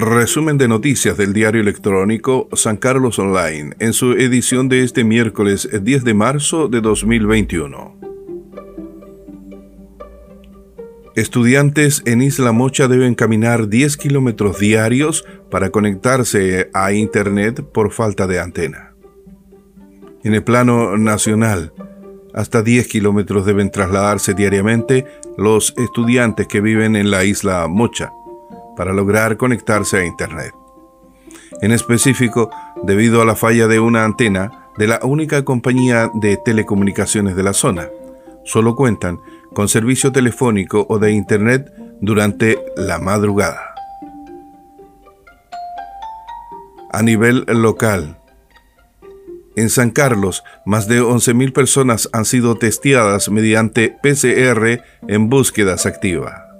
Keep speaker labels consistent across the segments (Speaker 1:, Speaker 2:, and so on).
Speaker 1: resumen de noticias del diario electrónico San Carlos Online en su edición de este miércoles 10 de marzo de 2021. Estudiantes en Isla Mocha deben caminar 10 kilómetros diarios para conectarse a Internet por falta de antena. En el plano nacional, hasta 10 kilómetros deben trasladarse diariamente los estudiantes que viven en la isla Mocha para lograr conectarse a Internet. En específico, debido a la falla de una antena de la única compañía de telecomunicaciones de la zona, solo cuentan con servicio telefónico o de Internet durante la madrugada. A nivel local, en San Carlos, más de 11.000 personas han sido testeadas mediante PCR en búsquedas activas.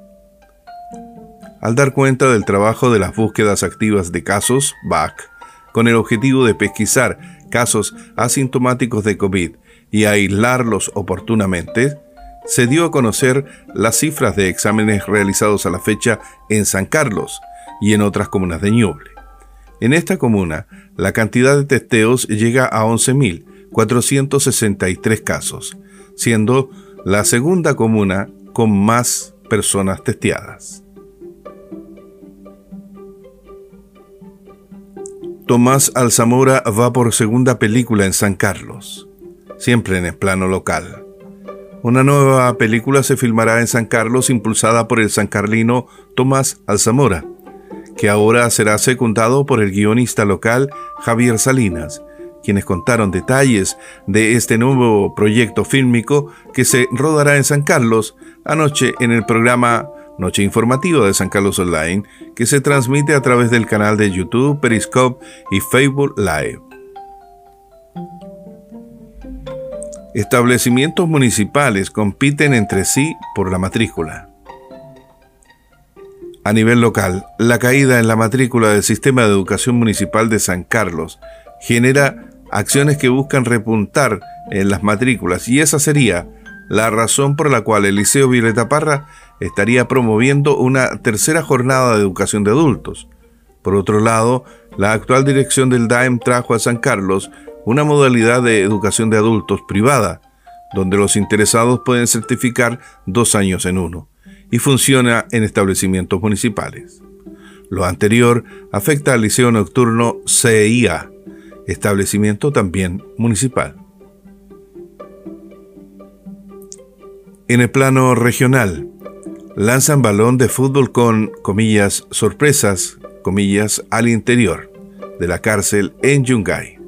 Speaker 1: Al dar cuenta del trabajo de las búsquedas activas de casos, BAC, con el objetivo de pesquisar casos asintomáticos de COVID y aislarlos oportunamente, se dio a conocer las cifras de exámenes realizados a la fecha en San Carlos y en otras comunas de Ñuble. En esta comuna, la cantidad de testeos llega a 11.463 casos, siendo la segunda comuna con más personas testeadas. Tomás Alzamora va por segunda película en San Carlos, siempre en el plano local. Una nueva película se filmará en San Carlos impulsada por el sancarlino Tomás Alzamora que ahora será secundado por el guionista local Javier Salinas, quienes contaron detalles de este nuevo proyecto fílmico que se rodará en San Carlos anoche en el programa Noche Informativa de San Carlos Online, que se transmite a través del canal de YouTube, Periscope y Facebook Live. Establecimientos municipales compiten entre sí por la matrícula. A nivel local, la caída en la matrícula del Sistema de Educación Municipal de San Carlos genera acciones que buscan repuntar en las matrículas y esa sería la razón por la cual el Liceo Violeta Parra estaría promoviendo una tercera jornada de educación de adultos. Por otro lado, la actual dirección del DAEM trajo a San Carlos una modalidad de educación de adultos privada, donde los interesados pueden certificar dos años en uno y funciona en establecimientos municipales. Lo anterior afecta al Liceo Nocturno CIA, establecimiento también municipal. En el plano regional, lanzan balón de fútbol con, comillas, sorpresas, comillas, al interior de la cárcel en Yungay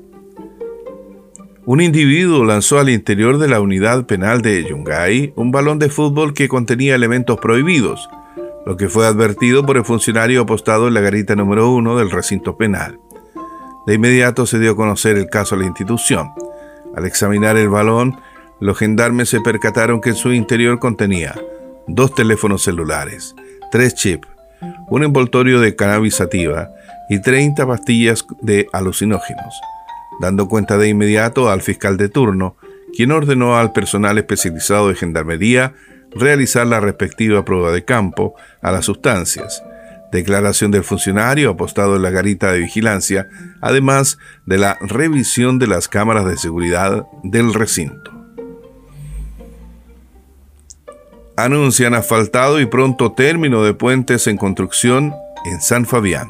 Speaker 1: un individuo lanzó al interior de la unidad penal de Yungay un balón de fútbol que contenía elementos prohibidos, lo que fue advertido por el funcionario apostado en la garita número uno del recinto penal. De inmediato se dio a conocer el caso a la institución. Al examinar el balón, los gendarmes se percataron que en su interior contenía dos teléfonos celulares, tres chips, un envoltorio de cannabis sativa y 30 pastillas de alucinógenos dando cuenta de inmediato al fiscal de turno, quien ordenó al personal especializado de Gendarmería realizar la respectiva prueba de campo a las sustancias, declaración del funcionario apostado en la garita de vigilancia, además de la revisión de las cámaras de seguridad del recinto. Anuncian asfaltado y pronto término de puentes en construcción en San Fabián.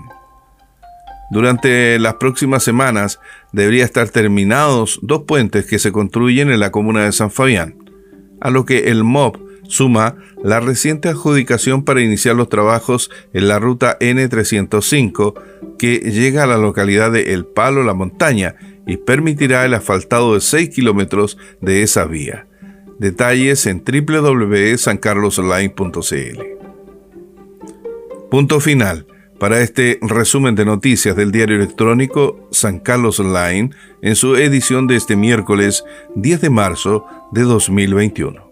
Speaker 1: Durante las próximas semanas debería estar terminados dos puentes que se construyen en la comuna de San Fabián, a lo que el MOB suma la reciente adjudicación para iniciar los trabajos en la ruta N305 que llega a la localidad de El Palo La Montaña y permitirá el asfaltado de 6 kilómetros de esa vía. Detalles en www.sancarlosonline.cl. Punto final para este resumen de noticias del diario electrónico San Carlos Online en su edición de este miércoles 10 de marzo de 2021.